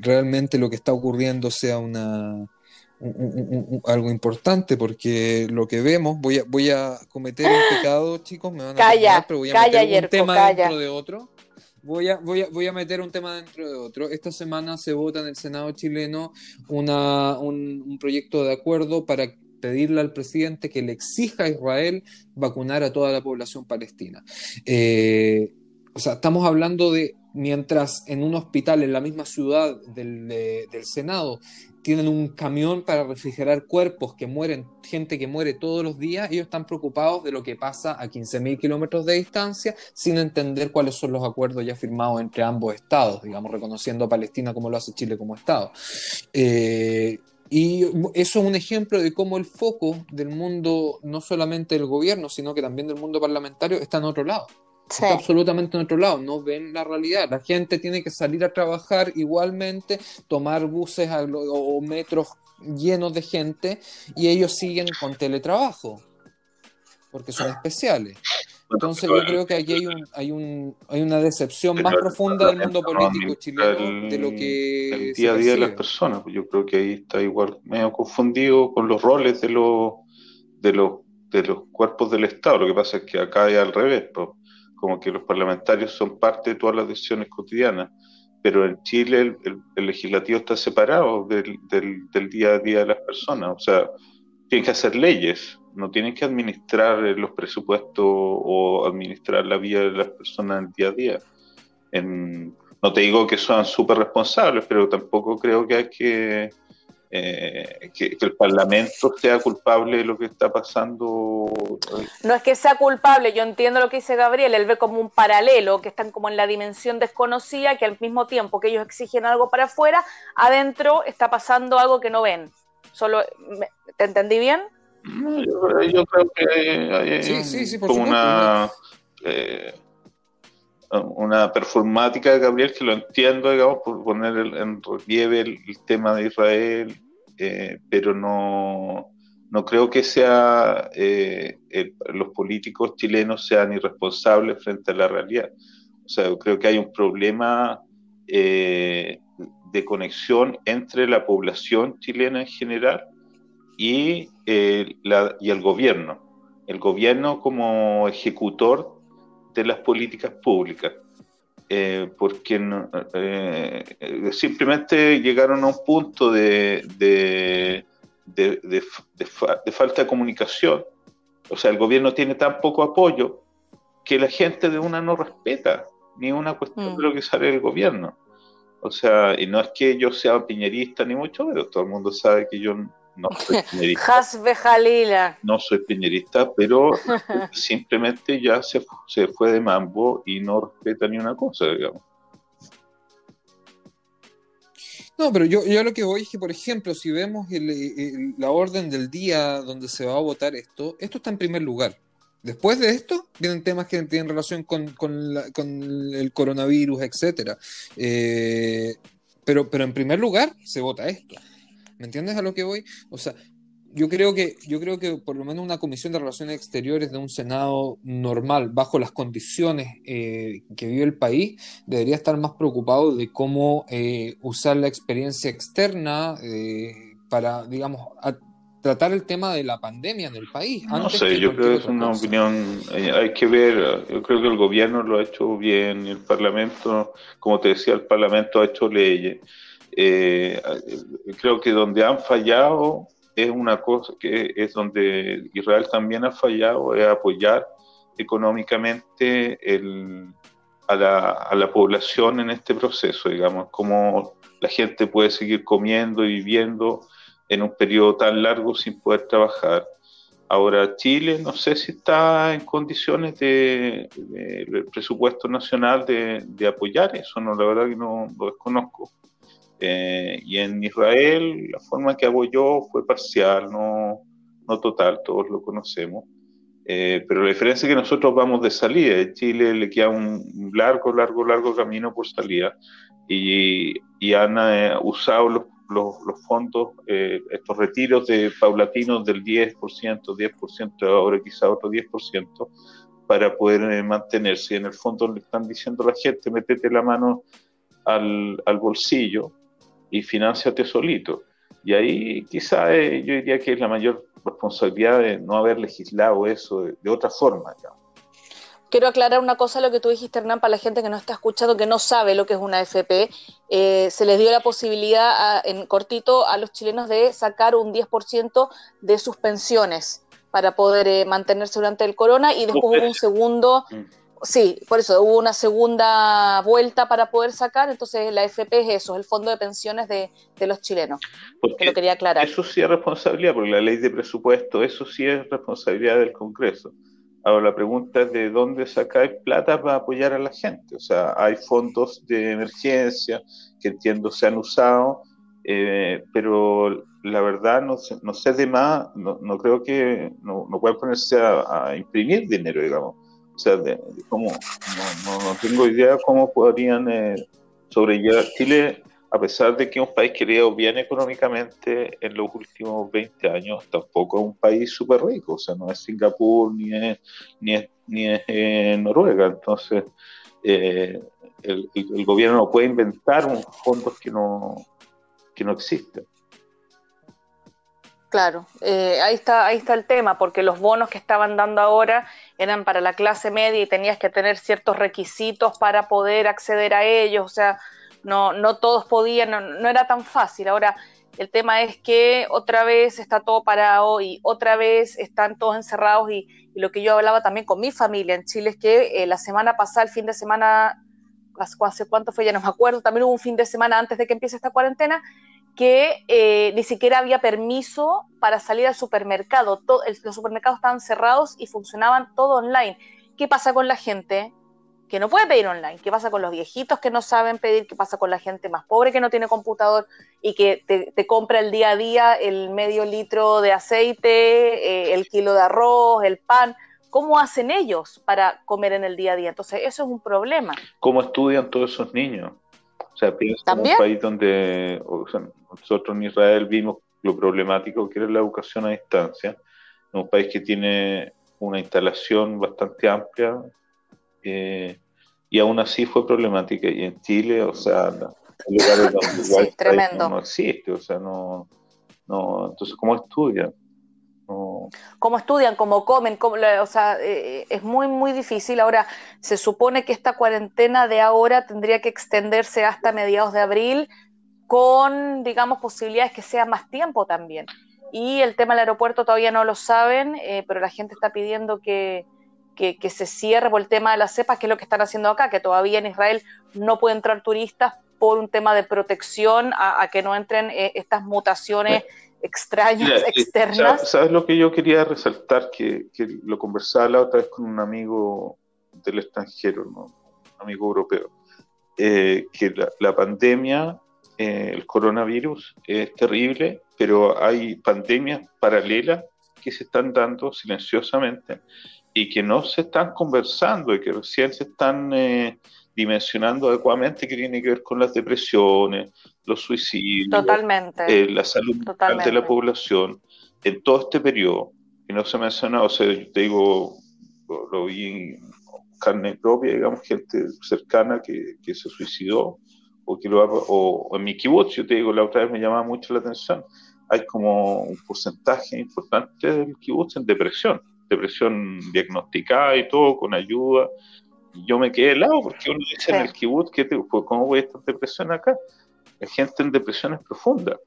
realmente lo que está ocurriendo sea una algo importante, porque lo que vemos, voy a, voy a cometer un pecado, chicos, me van a calla, pero voy a meter un tema dentro de otro. Voy a, voy, a, voy a meter un tema dentro de otro. Esta semana se vota en el Senado chileno una, un, un proyecto de acuerdo para pedirle al presidente que le exija a Israel vacunar a toda la población palestina. Eh, o sea, estamos hablando de mientras en un hospital en la misma ciudad del, Senado tienen un camión para refrigerar cuerpos que mueren, gente que muere todos los días, ellos están preocupados de lo que pasa a 15.000 kilómetros de distancia sin entender cuáles son los acuerdos ya firmados entre ambos estados, digamos, reconociendo a Palestina como lo hace Chile como Estado. Eh, y eso es un ejemplo de cómo el foco del mundo, no solamente del gobierno, sino que también del mundo parlamentario, está en otro lado. Está absolutamente en otro lado, no ven la realidad. La gente tiene que salir a trabajar igualmente, tomar buses o metros llenos de gente y ellos siguen con teletrabajo, porque son especiales. Entonces yo creo que aquí hay, un, hay, un, hay una decepción más profunda del mundo político chileno de lo que... El día a día de las personas, yo creo que ahí está igual medio confundido con los roles de los, de los, de los cuerpos del Estado. Lo que pasa es que acá es al revés, como que los parlamentarios son parte de todas las decisiones cotidianas, pero en Chile el, legislativo está separado del, del, del día a día de las personas, o sea, tienen que hacer leyes no tienen que administrar los presupuestos o administrar la vida de las personas en el día a día. No te digo que sean súper responsables, pero tampoco creo eh, que, el Parlamento sea culpable de lo que está pasando. No es que sea culpable, yo entiendo lo que dice Gabriel, él ve como un paralelo, que están como en la dimensión desconocida, que al mismo tiempo que ellos exigen algo para afuera, adentro está pasando algo que no ven. Solo, ¿Te entendí bien? Yo, creo que hay, como una... Eh, una performática de Gabriel que lo entiendo, digamos, por poner en relieve el, tema de Israel, eh, pero no, no creo que sea eh, los políticos chilenos sean irresponsables frente a la realidad. O sea, creo que hay un problema eh, de conexión entre la población chilena en general y, la, y el gobierno. El gobierno como ejecutor de las políticas públicas, eh, porque eh, simplemente llegaron a un punto de, de, falta de comunicación. O sea, el gobierno tiene tan poco apoyo que la gente de una no respeta ni una cuestión mm. de lo que sale del gobierno. O sea, y no es que yo sea piñerista ni mucho, pero todo el mundo sabe que yo no soy piñerista. no soy piñerista, pero simplemente ya se, se fue de mambo y no respeta ni una cosa, digamos. No, pero yo, yo lo que voy es que, por ejemplo, si vemos la orden del día donde se va a votar esto, esto está en primer lugar. Después de esto, vienen temas que tienen relación con, con, el coronavirus, etcétera. Eh, pero, pero en primer lugar se vota esto. ¿Me entiendes a lo que voy? O sea, yo creo que, yo creo que por lo menos una comisión de relaciones exteriores de un Senado normal, bajo las condiciones eh, que vive el país, debería estar más preocupado de cómo eh, usar la experiencia externa eh, para, digamos, tratar el tema de la pandemia en el país. No sé, yo creo que es una opinión, hay que ver, yo creo que el gobierno lo ha hecho bien, el Parlamento, como te decía, el Parlamento ha hecho leyes eh, creo que donde han fallado es una cosa que es donde Israel también ha fallado, es apoyar económicamente a, la, población en este proceso, digamos, cómo la gente puede seguir comiendo y viviendo en un periodo tan largo sin poder trabajar. Ahora Chile no sé si está en condiciones de, presupuesto nacional de, de, apoyar eso, no, la verdad que no lo desconozco. Eh, y en Israel la forma que hago yo fue parcial, no, no total, todos lo conocemos. Eh, pero la diferencia es que nosotros vamos de salida, en Chile le queda un largo, largo, largo camino por salida y, y han eh, usado los, los, los fondos, estos retiros de paulatinos del 10%, 10%, ahora quizá otro 10%, para poder mantenerse. Y en el fondo le están diciendo a la gente, métete la mano al, al bolsillo y financiate solito. Y ahí quizá eh, yo diría que es la mayor responsabilidad de no haber legislado eso de, otra forma. Quiero aclarar una cosa lo que tú dijiste, Hernán, para la gente que no está escuchando, que no sabe lo que es una AFP. Eh, se les dio la posibilidad en cortito a los chilenos de sacar un 10% de sus pensiones para poder eh, mantenerse durante el corona y después hubo un segundo... Mm. Sí, por eso hubo una segunda vuelta para poder sacar, entonces la FP es eso, el fondo de pensiones de, los chilenos. Porque lo quería aclarar. Eso sí es responsabilidad, porque la ley de presupuesto, eso sí es responsabilidad del Congreso. Ahora la pregunta es de dónde sacar plata para apoyar a la gente. O sea, hay fondos de emergencia que entiendo se han usado, eh, pero la verdad no sé, no sé de más, no, creo que no, no puedan ponerse a imprimir dinero, digamos o sea, de, cómo, no, no, tengo idea cómo podrían eh, sobrellevar Chile, a pesar de que es un país que bien económicamente en los últimos 20 años, tampoco es un país súper rico, o sea, no es Singapur ni es, ni es, eh, Noruega, entonces eh, el, el, gobierno no puede inventar un fondos que no, que no existen. Claro, eh, ahí, está, ahí está el tema, porque los bonos que estaban dando ahora eran para la clase media y tenías que tener ciertos requisitos para poder acceder a ellos, o sea, no, no todos podían, no, era tan fácil. Ahora, el tema es que otra vez está todo parado y otra vez están todos encerrados y, lo que yo hablaba también con mi familia en Chile es que eh, la semana pasada, el fin de semana, hace cuánto fue, ya no me acuerdo, también hubo un fin de semana antes de que empiece esta cuarentena que eh, ni siquiera había permiso para salir al supermercado. los supermercados estaban cerrados y funcionaban todo online. ¿Qué pasa con la gente que no puede pedir online? ¿Qué pasa con los viejitos que no saben pedir? ¿Qué pasa con la gente más pobre que no tiene computador y que te, compra el día a día el medio litro de aceite, eh, el kilo de arroz, el pan? ¿Cómo hacen ellos para comer en el día a día? Entonces, eso es un problema. ¿Cómo estudian todos esos niños? O sea, piensa en un país donde nosotros en Israel vimos lo problemático que era la educación a distancia, en un país que tiene una instalación bastante amplia eh, y aún así fue problemática. Y en Chile, o sea, en lugares donde igual no, existe, o sea, no, no, entonces, ¿cómo estudian? Cómo estudian, cómo comen, o sea, eh, es muy, muy difícil. Ahora, se supone que esta cuarentena de ahora tendría que extenderse hasta mediados de abril con, digamos, posibilidades que sea más tiempo también. Y el tema del aeropuerto todavía no lo saben, eh, pero la gente está pidiendo que, que, se cierre por el tema de las cepas, que es lo que están haciendo acá, que todavía en Israel no pueden entrar turistas por un tema de protección a, que no entren eh, estas mutaciones extrañas, externas. ¿Sabes lo que yo quería resaltar? Que, lo conversaba la otra vez con un amigo del extranjero, un amigo europeo, eh, que la, pandemia, eh, el coronavirus, es terrible, pero hay pandemias paralelas que se están dando silenciosamente y que no se están conversando y que recién se están eh, dimensionando adecuadamente que tiene que ver con las depresiones, los suicidios, Totalmente. Eh, la salud mental de la población en todo este periodo, que no se ha mencionado, o sea, yo te digo, lo, vi en carne propia, digamos, gente cercana que, que se suicidó, o, que lo, o, en mi kibutz, yo te digo, la otra vez me llamaba mucho la atención, hay como un porcentaje importante del kibutz en depresión, depresión diagnosticada y todo, con ayuda, yo me quedé helado porque uno dice en el kibutz, que pues, ¿cómo voy a estar en depresión acá? Hay gente en depresiones profundas.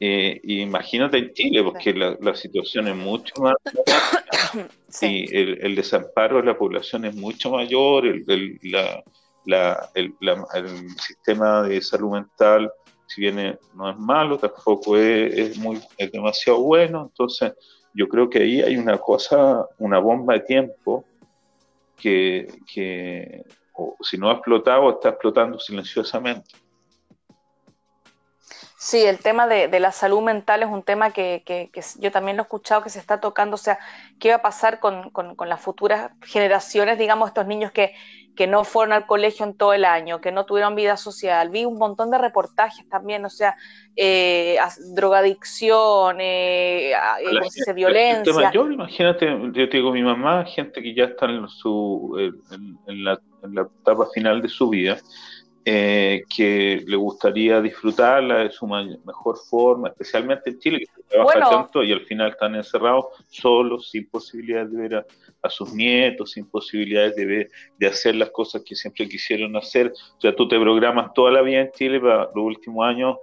Eh, imagínate en Chile, porque la, situación es mucho más. Y el, desamparo de la población es mucho mayor, el, la, el, sistema de salud mental, si bien no es malo, tampoco es, es, muy, es demasiado bueno. Entonces, yo creo que ahí hay una cosa, una bomba de tiempo que, que si no ha explotado, está explotando silenciosamente. Sí, el tema de, la salud mental es un tema que, yo también lo he escuchado que se está tocando, o sea, ¿qué va a pasar con, las futuras generaciones, digamos, estos niños que, no fueron al colegio en todo el año, que no tuvieron vida social? Vi un montón de reportajes también, o sea, eh, drogadicción, eh, eh violencia. mayor, imagínate, yo te digo, mi mamá, gente que ya está en, su, en la etapa final de su vida, eh, que le gustaría disfrutarla de su mejor forma, especialmente en Chile, que se trabaja tanto y al final están encerrados solos, sin posibilidades de ver a, sus nietos, sin posibilidades de, ver, de hacer las cosas que siempre quisieron hacer. O sea, tú te programas toda la vida en Chile para los últimos años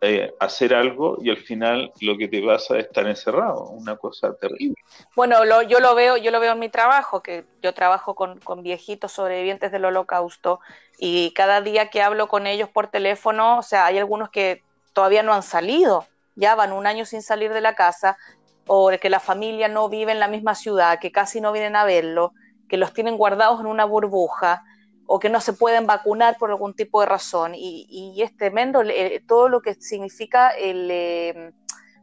eh, hacer algo y al final lo que te pasa es estar encerrado, una cosa terrible. Bueno, yo lo veo, yo lo veo en mi trabajo, que yo trabajo con, con, viejitos sobrevivientes del holocausto y cada día que hablo con ellos por teléfono, o sea, hay algunos que todavía no han salido, ya van un año sin salir de la casa, o que la familia no vive en la misma ciudad, que casi no vienen a verlo, que los tienen guardados en una burbuja, o que no se pueden vacunar por algún tipo de razón. Y, es tremendo todo lo que significa el, eh,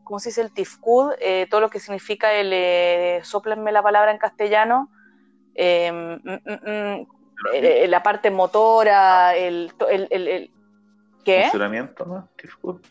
¿cómo se dice? El tifcud, eh, todo lo que significa el, eh, soplenme la palabra en castellano, em, mm, mm, mm, la parte motora, el, el, ¿qué? Funcionamiento, ¿no? Tifcud.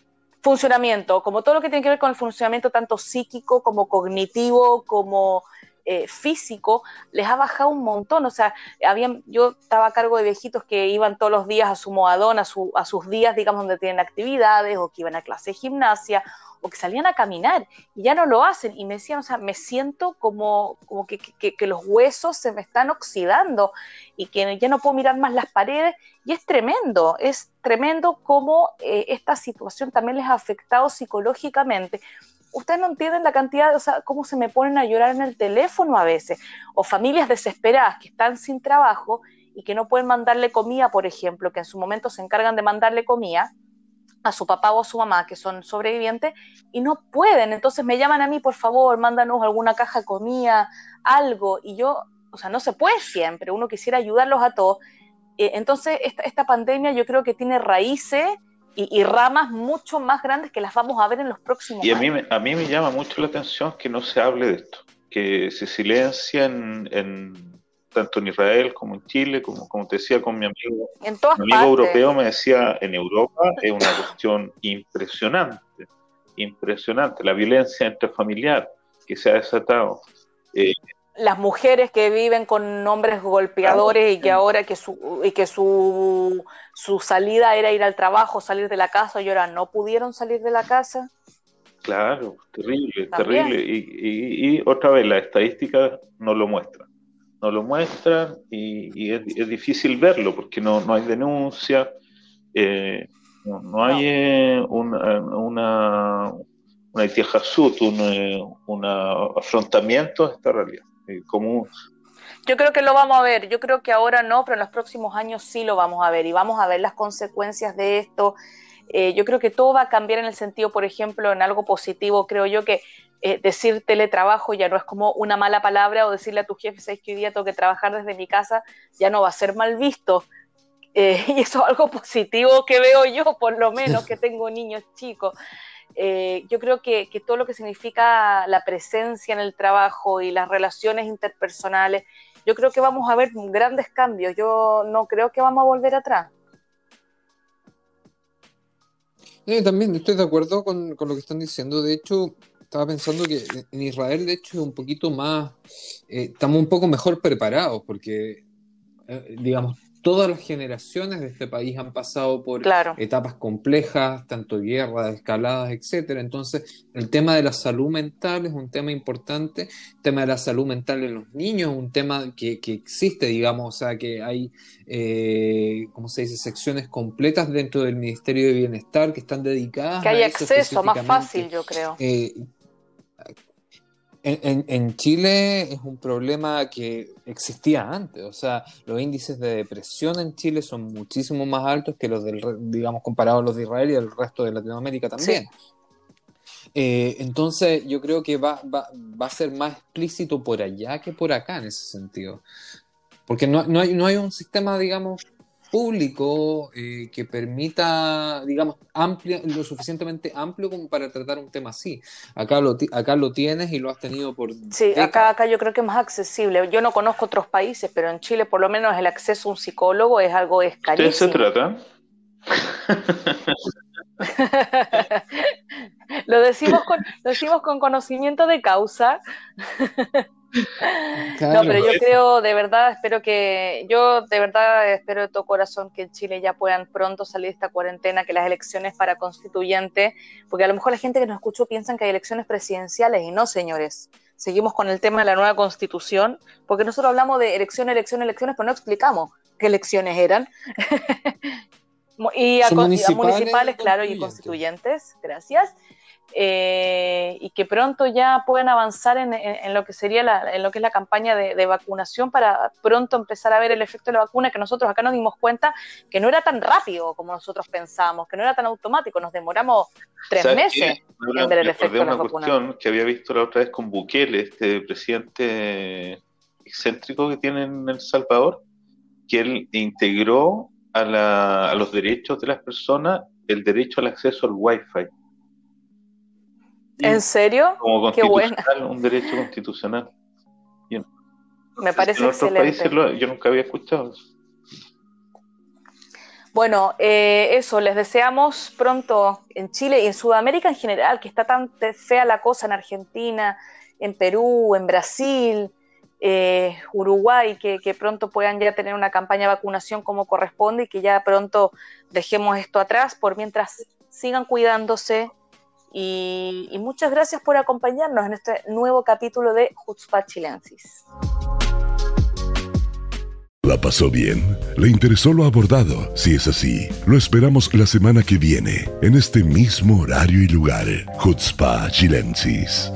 Funcionamiento, como todo lo que tiene que ver con el funcionamiento tanto psíquico como cognitivo, como eh, físico les ha bajado un montón. O sea, habían, yo estaba a cargo de viejitos que iban todos los días a su moadón, a, su, a sus días, digamos, donde tienen actividades, o que iban a clase de gimnasia, o que salían a caminar, y ya no lo hacen. Y me decían, o sea, me siento como, como que, que, los huesos se me están oxidando y que ya no puedo mirar más las paredes. Y es tremendo, es tremendo cómo eh, esta situación también les ha afectado psicológicamente ustedes no entienden la cantidad, o sea, cómo se me ponen a llorar en el teléfono a veces, o familias desesperadas que están sin trabajo y que no pueden mandarle comida, por ejemplo, que en su momento se encargan de mandarle comida, a su papá o a su mamá, que son sobrevivientes, y no pueden. Entonces me llaman a mí, por favor, mándanos alguna caja comida, algo. Y yo, o sea, no se puede siempre, uno quisiera ayudarlos a todos. Eh, entonces, esta, pandemia yo creo que tiene raíces y, ramas mucho más grandes que las vamos a ver en los próximos y a mí, años. a mí me llama mucho la atención que no se hable de esto, que se silencia en tanto en Israel como en Chile, como, como te decía con mi amigo. En mi amigo europeo me decía, en Europa es una cuestión impresionante, impresionante, la violencia intrafamiliar que se ha desatado. Eh, las mujeres que viven con hombres golpeadores y que ahora que su y que su, su salida era ir al trabajo, salir de la casa y ahora no pudieron salir de la casa. Claro, terrible, terrible. Y, y, otra vez, las estadísticas no lo muestran no lo muestran y, es, difícil verlo porque no, no hay denuncia, eh, no, hay eh, una, una, una un, eh, un afrontamiento de esta realidad. Como yo creo que lo vamos a ver, yo creo que ahora no, pero en los próximos años sí lo vamos a ver y vamos a ver las consecuencias de esto. yo creo que todo va a cambiar en el sentido, por ejemplo, en algo positivo. Creo yo que eh, decir teletrabajo ya no es como una mala palabra o decirle a tu jefe, sabes que hoy día tengo que trabajar desde mi casa, ya no va a ser mal visto. Eh, y eso es algo positivo que veo yo, por lo menos, que tengo niños chicos. Eh, yo creo que, que, todo lo que significa la presencia en el trabajo y las relaciones interpersonales, yo creo que vamos a ver grandes cambios. Yo no creo que vamos a volver atrás. también estoy de acuerdo con, con, lo que están diciendo. De hecho, estaba pensando que en Israel, de hecho, es un poquito más, eh, estamos un poco mejor preparados, porque, eh, digamos, todas las generaciones de este país han pasado por etapas complejas, tanto guerras, escaladas, etcétera. Entonces, el tema de la salud mental es un tema importante, el tema de la salud mental en los niños es un tema que, existe, digamos, o sea, que hay, eh, ¿cómo se dice?, secciones completas dentro del Ministerio de Bienestar que están dedicadas que hay acceso más fácil, yo creo. Eh, en, Chile es un problema que existía antes, o sea, los índices de depresión en Chile son muchísimo más altos que los del, digamos, comparados a los de Israel y del resto de Latinoamérica también. Eh, entonces, yo creo que va, va, va, a ser más explícito por allá que por acá en ese sentido. Porque no, no, hay, no hay un sistema, digamos, público eh, que permita, digamos, amplia, lo suficientemente amplio como para tratar un tema así. Acá lo, acá lo tienes y lo has tenido por... Sí, acá, acá yo creo que es más accesible. Yo no conozco otros países, pero en Chile por lo menos el acceso a un psicólogo es algo escarísimo. ¿Qué se trata? lo, decimos con, lo decimos con conocimiento de causa. No, pero yo creo, de verdad, espero que, yo de verdad espero de todo corazón que en Chile ya puedan pronto salir de esta cuarentena, que las elecciones para constituyente, porque a lo mejor la gente que nos escuchó piensan que hay elecciones presidenciales y no, señores. Seguimos con el tema de la nueva constitución, porque nosotros hablamos de elecciones, elecciones, elecciones, pero no explicamos qué elecciones eran. y, a, municipales, claro, y constituyentes, gracias. Eh, y que pronto ya puedan avanzar en, lo que sería la, en lo que es la campaña de, vacunación para pronto empezar a ver el efecto de la vacuna que nosotros acá nos dimos cuenta que no era tan rápido como nosotros pensábamos, que no era tan automático, nos demoramos tres meses en ver el efecto de la vacuna. cuestión que había visto la otra vez con Bukele, este presidente excéntrico que tiene en El Salvador, que él integró a, a los derechos de las personas el derecho al acceso al Wi-Fi ¿En serio? Como Qué bueno. un derecho constitucional. Me parece excelente. yo nunca había escuchado eso. Bueno, eh, eso, les deseamos pronto en Chile y en Sudamérica en general, que está tan fea la cosa en Argentina, en Perú, en Brasil, eh, Uruguay, que, que, pronto puedan ya tener una campaña de vacunación como corresponde y que ya pronto dejemos esto atrás, por mientras sigan cuidándose, y, muchas gracias por acompañarnos en este nuevo capítulo de Jutzpah Chilensis. ¿La pasó bien? ¿Le interesó lo abordado? Si es así, lo esperamos la semana que viene, en este mismo horario y lugar. Jutzpah Chilensis.